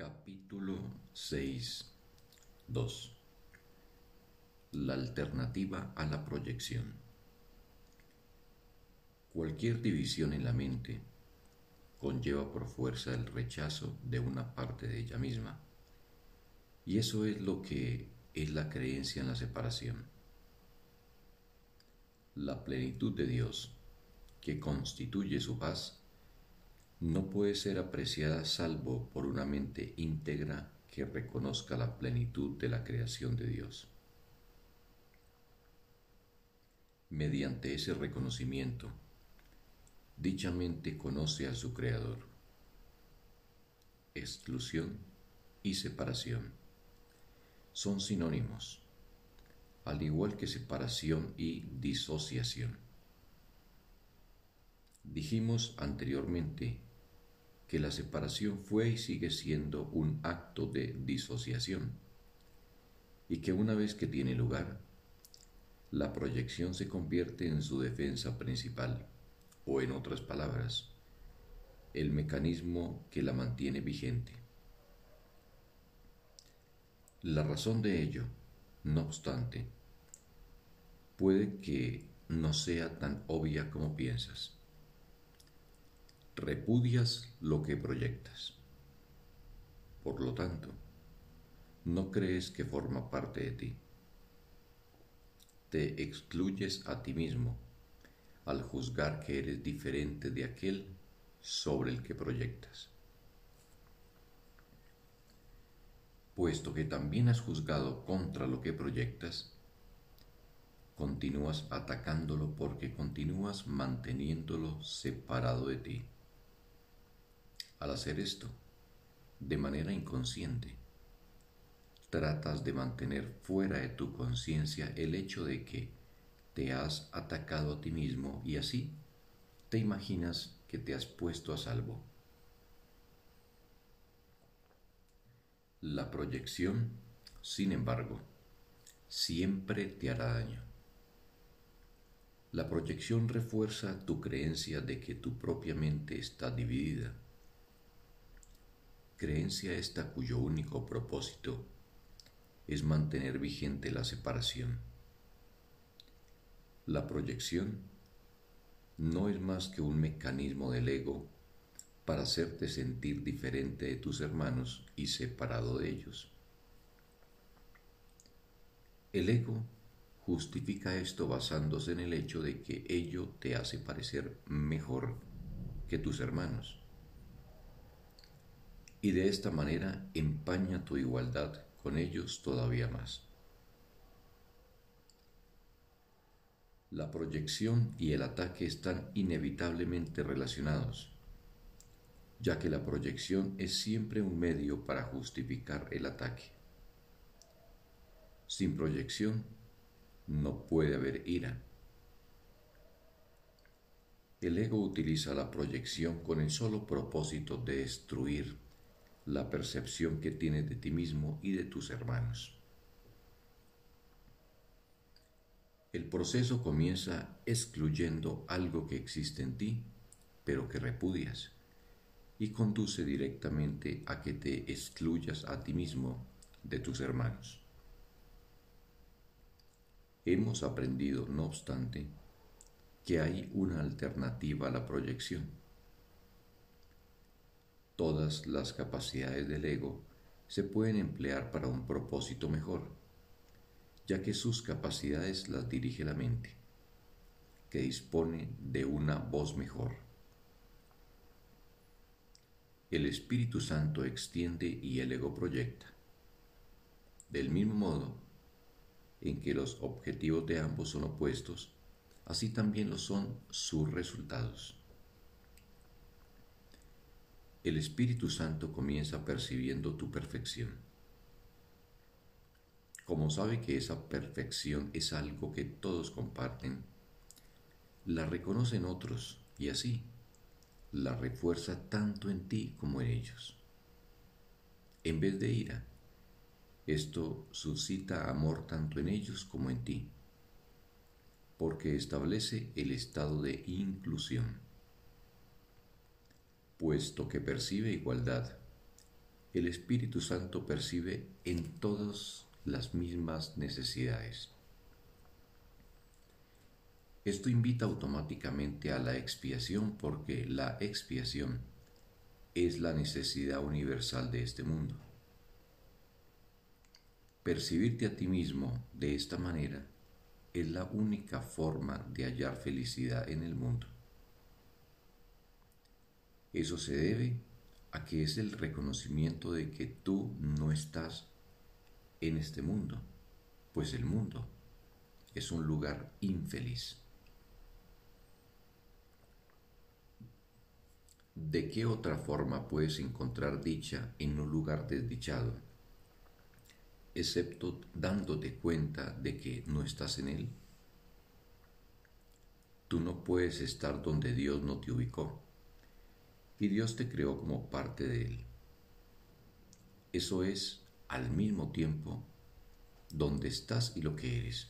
Capítulo 6 2 La alternativa a la proyección Cualquier división en la mente conlleva por fuerza el rechazo de una parte de ella misma, y eso es lo que es la creencia en la separación. La plenitud de Dios, que constituye su paz, no puede ser apreciada salvo por una mente íntegra que reconozca la plenitud de la creación de Dios. Mediante ese reconocimiento, dicha mente conoce a su Creador. Exclusión y separación son sinónimos, al igual que separación y disociación. Dijimos anteriormente que la separación fue y sigue siendo un acto de disociación y que una vez que tiene lugar, la proyección se convierte en su defensa principal o en otras palabras, el mecanismo que la mantiene vigente. La razón de ello, no obstante, puede que no sea tan obvia como piensas repudias lo que proyectas. Por lo tanto, no crees que forma parte de ti. Te excluyes a ti mismo al juzgar que eres diferente de aquel sobre el que proyectas. Puesto que también has juzgado contra lo que proyectas, continúas atacándolo porque continúas manteniéndolo separado de ti. Al hacer esto, de manera inconsciente, tratas de mantener fuera de tu conciencia el hecho de que te has atacado a ti mismo y así te imaginas que te has puesto a salvo. La proyección, sin embargo, siempre te hará daño. La proyección refuerza tu creencia de que tu propia mente está dividida creencia esta cuyo único propósito es mantener vigente la separación. La proyección no es más que un mecanismo del ego para hacerte sentir diferente de tus hermanos y separado de ellos. El ego justifica esto basándose en el hecho de que ello te hace parecer mejor que tus hermanos y de esta manera empaña tu igualdad con ellos todavía más. La proyección y el ataque están inevitablemente relacionados, ya que la proyección es siempre un medio para justificar el ataque. Sin proyección no puede haber ira. El ego utiliza la proyección con el solo propósito de destruir la percepción que tienes de ti mismo y de tus hermanos. El proceso comienza excluyendo algo que existe en ti, pero que repudias, y conduce directamente a que te excluyas a ti mismo de tus hermanos. Hemos aprendido, no obstante, que hay una alternativa a la proyección Todas las capacidades del ego se pueden emplear para un propósito mejor, ya que sus capacidades las dirige la mente, que dispone de una voz mejor. El Espíritu Santo extiende y el ego proyecta. Del mismo modo en que los objetivos de ambos son opuestos, así también lo son sus resultados el Espíritu Santo comienza percibiendo tu perfección. Como sabe que esa perfección es algo que todos comparten, la reconocen otros y así la refuerza tanto en ti como en ellos. En vez de ira, esto suscita amor tanto en ellos como en ti, porque establece el estado de inclusión puesto que percibe igualdad, el Espíritu Santo percibe en todas las mismas necesidades. Esto invita automáticamente a la expiación porque la expiación es la necesidad universal de este mundo. Percibirte a ti mismo de esta manera es la única forma de hallar felicidad en el mundo. Eso se debe a que es el reconocimiento de que tú no estás en este mundo, pues el mundo es un lugar infeliz. ¿De qué otra forma puedes encontrar dicha en un lugar desdichado, excepto dándote cuenta de que no estás en él? Tú no puedes estar donde Dios no te ubicó, y Dios te creó como parte de él. Eso es, al mismo tiempo, donde estás y lo que eres.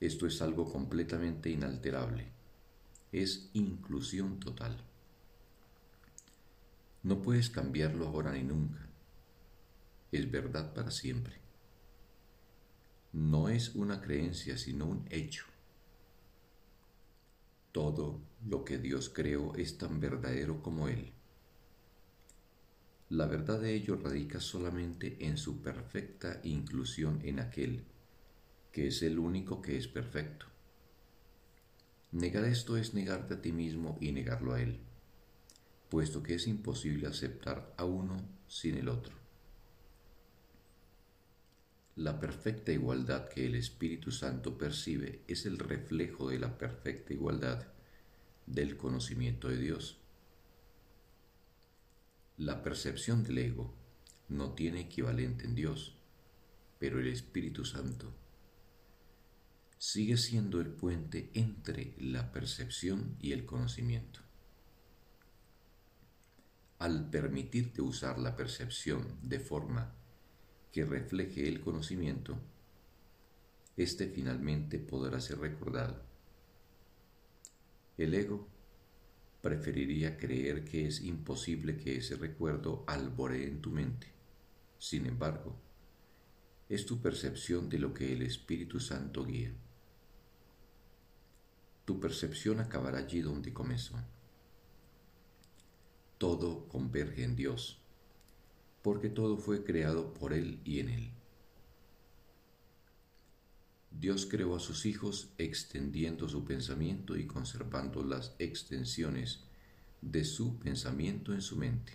Esto es algo completamente inalterable es inclusión total. No puedes cambiarlo ahora ni nunca. Es verdad para siempre. No es una creencia, sino un hecho. Todo lo que Dios creó es tan verdadero como Él. La verdad de ello radica solamente en su perfecta inclusión en aquel, que es el único que es perfecto. Negar esto es negarte a ti mismo y negarlo a Él, puesto que es imposible aceptar a uno sin el otro. La perfecta igualdad que el Espíritu Santo percibe es el reflejo de la perfecta igualdad del conocimiento de Dios. La percepción del ego no tiene equivalente en Dios, pero el Espíritu Santo sigue siendo el puente entre la percepción y el conocimiento. Al permitirte usar la percepción de forma que refleje el conocimiento, éste finalmente podrá ser recordado. El ego preferiría creer que es imposible que ese recuerdo alboree en tu mente. Sin embargo, es tu percepción de lo que el Espíritu Santo guía tu percepción acabará allí donde comenzó. Todo converge en Dios, porque todo fue creado por Él y en Él. Dios creó a sus hijos extendiendo su pensamiento y conservando las extensiones de su pensamiento en su mente.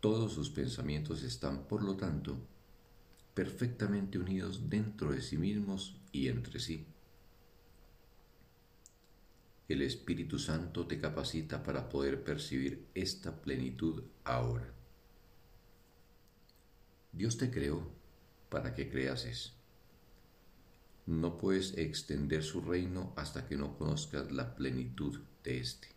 Todos sus pensamientos están, por lo tanto, perfectamente unidos dentro de sí mismos y entre sí. El Espíritu Santo te capacita para poder percibir esta plenitud ahora. Dios te creó para que creases. No puedes extender su reino hasta que no conozcas la plenitud de éste.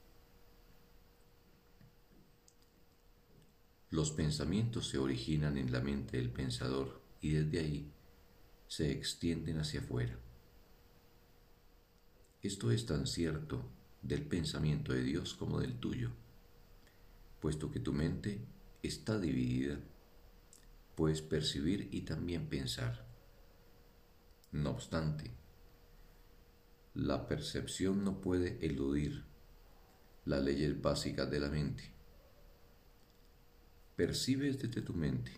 Los pensamientos se originan en la mente del pensador y desde ahí se extienden hacia afuera. Esto es tan cierto del pensamiento de Dios como del tuyo, puesto que tu mente está dividida, puedes percibir y también pensar. No obstante, la percepción no puede eludir las leyes básicas de la mente. Percibes desde tu mente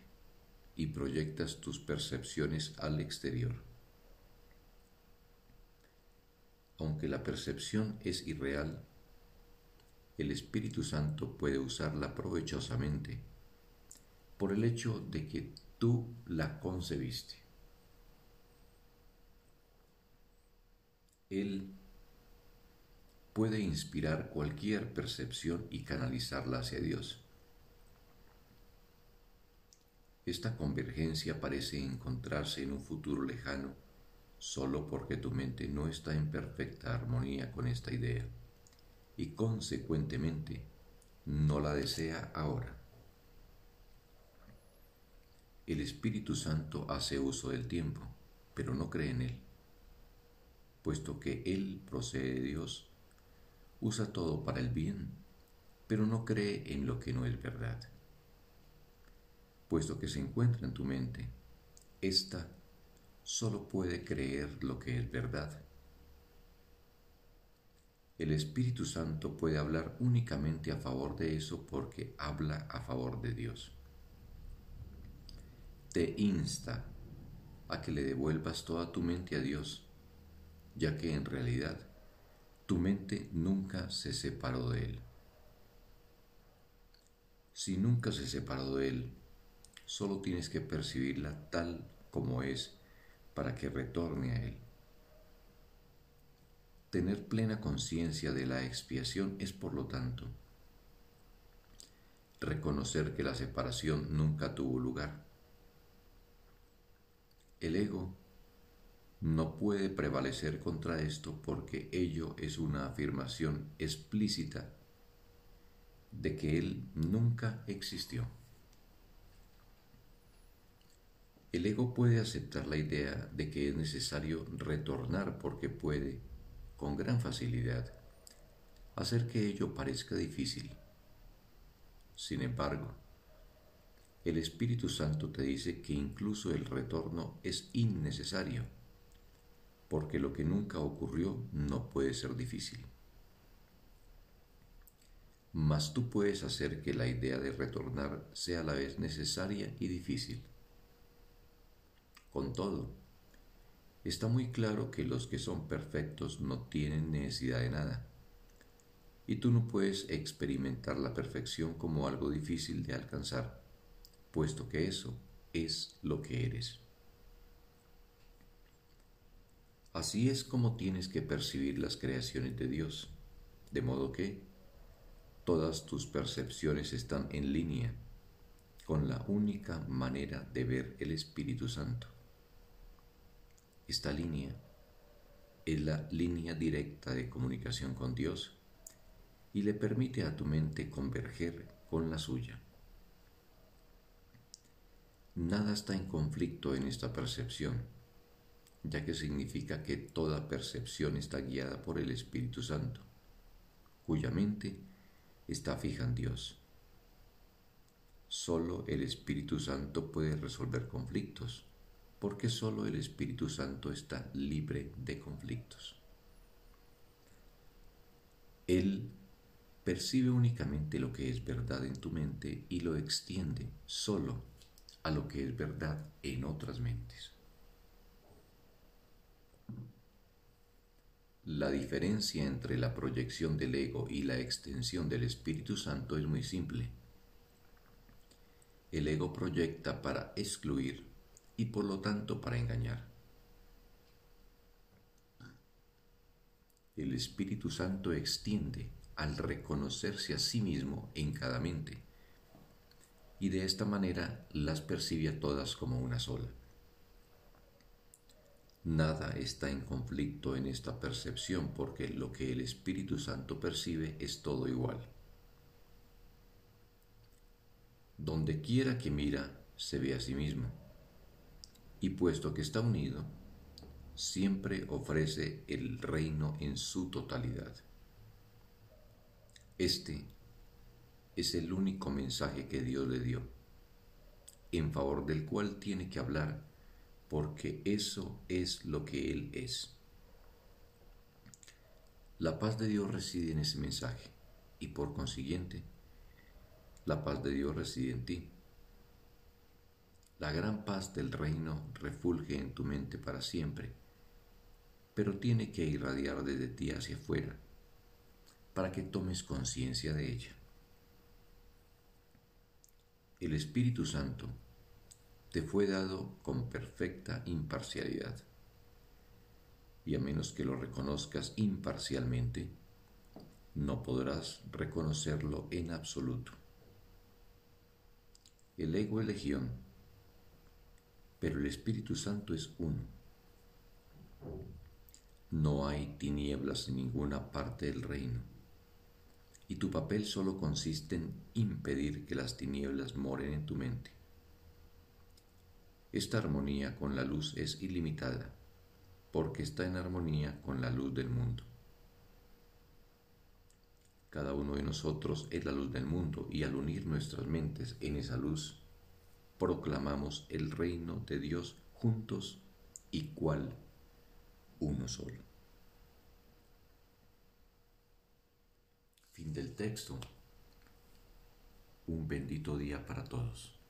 y proyectas tus percepciones al exterior. Aunque la percepción es irreal, el Espíritu Santo puede usarla provechosamente por el hecho de que tú la concebiste. Él puede inspirar cualquier percepción y canalizarla hacia Dios. Esta convergencia parece encontrarse en un futuro lejano solo porque tu mente no está en perfecta armonía con esta idea y consecuentemente no la desea ahora. El Espíritu Santo hace uso del tiempo, pero no cree en él, puesto que él procede de Dios, usa todo para el bien, pero no cree en lo que no es verdad. Puesto que se encuentra en tu mente, ésta solo puede creer lo que es verdad. El Espíritu Santo puede hablar únicamente a favor de eso porque habla a favor de Dios. Te insta a que le devuelvas toda tu mente a Dios, ya que en realidad tu mente nunca se separó de Él. Si nunca se separó de Él, solo tienes que percibirla tal como es para que retorne a Él. Tener plena conciencia de la expiación es, por lo tanto, reconocer que la separación nunca tuvo lugar. El ego no puede prevalecer contra esto porque ello es una afirmación explícita de que Él nunca existió. El ego puede aceptar la idea de que es necesario retornar porque puede, con gran facilidad, hacer que ello parezca difícil. Sin embargo, el Espíritu Santo te dice que incluso el retorno es innecesario, porque lo que nunca ocurrió no puede ser difícil. Mas tú puedes hacer que la idea de retornar sea a la vez necesaria y difícil. Con todo, está muy claro que los que son perfectos no tienen necesidad de nada, y tú no puedes experimentar la perfección como algo difícil de alcanzar, puesto que eso es lo que eres. Así es como tienes que percibir las creaciones de Dios, de modo que todas tus percepciones están en línea con la única manera de ver el Espíritu Santo. Esta línea es la línea directa de comunicación con Dios y le permite a tu mente converger con la suya. Nada está en conflicto en esta percepción, ya que significa que toda percepción está guiada por el Espíritu Santo, cuya mente está fija en Dios. Solo el Espíritu Santo puede resolver conflictos porque solo el Espíritu Santo está libre de conflictos. Él percibe únicamente lo que es verdad en tu mente y lo extiende solo a lo que es verdad en otras mentes. La diferencia entre la proyección del ego y la extensión del Espíritu Santo es muy simple. El ego proyecta para excluir y por lo tanto para engañar. El Espíritu Santo extiende al reconocerse a sí mismo en cada mente y de esta manera las percibe a todas como una sola. Nada está en conflicto en esta percepción porque lo que el Espíritu Santo percibe es todo igual. Donde quiera que mira, se ve a sí mismo y puesto que está unido, siempre ofrece el reino en su totalidad. Este es el único mensaje que Dios le dio, en favor del cual tiene que hablar, porque eso es lo que Él es. La paz de Dios reside en ese mensaje y por consiguiente, la paz de Dios reside en ti. La gran paz del reino refulge en tu mente para siempre, pero tiene que irradiar desde ti hacia afuera para que tomes conciencia de ella. El Espíritu Santo te fue dado con perfecta imparcialidad, y a menos que lo reconozcas imparcialmente, no podrás reconocerlo en absoluto. El ego es legión pero el Espíritu Santo es uno. No hay tinieblas en ninguna parte del reino, y tu papel solo consiste en impedir que las tinieblas moren en tu mente. Esta armonía con la luz es ilimitada, porque está en armonía con la luz del mundo. Cada uno de nosotros es la luz del mundo y al unir nuestras mentes en esa luz, proclamamos el reino de Dios juntos y cual uno solo. Fin del texto. Un bendito día para todos.